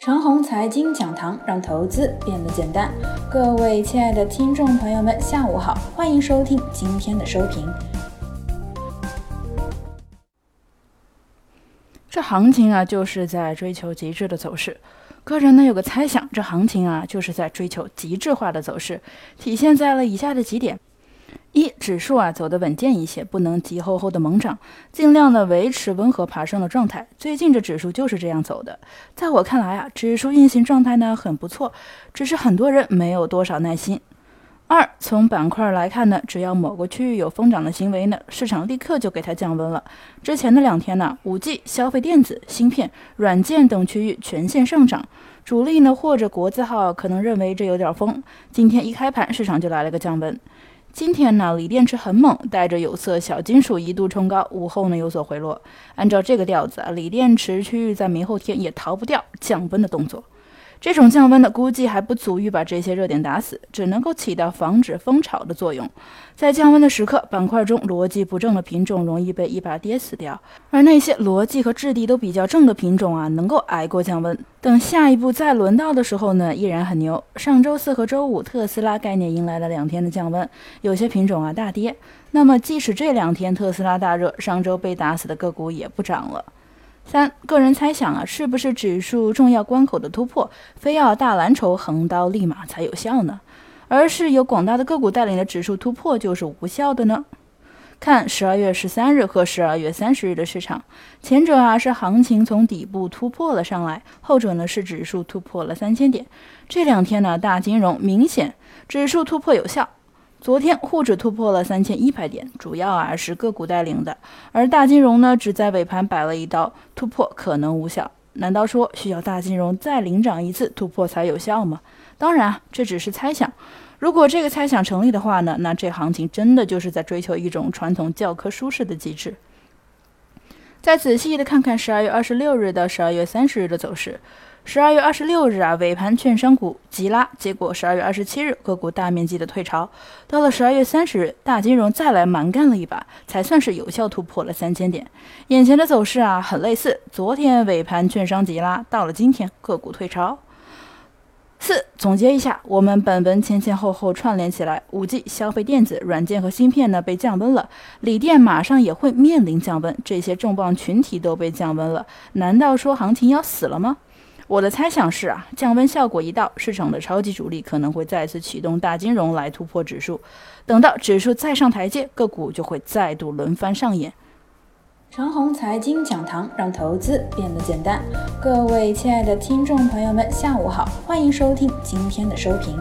长虹财经讲堂，让投资变得简单。各位亲爱的听众朋友们，下午好，欢迎收听今天的收评。这行情啊，就是在追求极致的走势。个人呢有个猜想，这行情啊，就是在追求极致化的走势，体现在了以下的几点。一指数啊走得稳健一些，不能急吼吼的猛涨，尽量的维持温和爬升的状态。最近这指数就是这样走的，在我看来啊，指数运行状态呢很不错，只是很多人没有多少耐心。二从板块来看呢，只要某个区域有疯涨的行为呢，市场立刻就给它降温了。之前的两天呢，五 G、消费电子、芯片、软件等区域全线上涨，主力呢或者国字号可能认为这有点疯，今天一开盘市场就来了个降温。今天呢，锂电池很猛，带着有色小金属一度冲高，午后呢有所回落。按照这个调子啊，锂电池区域在明后天也逃不掉降温的动作。这种降温的，估计还不足以把这些热点打死，只能够起到防止风潮的作用。在降温的时刻，板块中逻辑不正的品种容易被一把跌死掉，而那些逻辑和质地都比较正的品种啊，能够挨过降温。等下一步再轮到的时候呢，依然很牛。上周四和周五，特斯拉概念迎来了两天的降温，有些品种啊大跌。那么即使这两天特斯拉大热，上周被打死的个股也不涨了。三个人猜想啊，是不是指数重要关口的突破，非要大蓝筹横刀立马才有效呢？而是由广大的个股带领的指数突破就是无效的呢？看十二月十三日和十二月三十日的市场，前者啊是行情从底部突破了上来，后者呢是指数突破了三千点。这两天呢，大金融明显指数突破有效。昨天沪指突破了三千一百点，主要啊是个股带领的，而大金融呢只在尾盘摆了一刀，突破可能无效。难道说需要大金融再领涨一次突破才有效吗？当然，这只是猜想。如果这个猜想成立的话呢，那这行情真的就是在追求一种传统教科书式的机制。再仔细的看看十二月二十六日到十二月三十日的走势。十二月二十六日啊，尾盘券商股急拉，结果十二月二十七日个股大面积的退潮，到了十二月三十日，大金融再来蛮干了一把，才算是有效突破了三千点。眼前的走势啊，很类似，昨天尾盘券商急拉，到了今天个股退潮。四总结一下，我们本文前前后后串联起来，五 G、消费电子、软件和芯片呢被降温了，锂电马上也会面临降温，这些重磅群体都被降温了，难道说行情要死了吗？我的猜想是啊，降温效果一到，市场的超级主力可能会再次启动大金融来突破指数。等到指数再上台阶，个股就会再度轮番上演。长虹财经讲堂，让投资变得简单。各位亲爱的听众朋友们，下午好，欢迎收听今天的收评。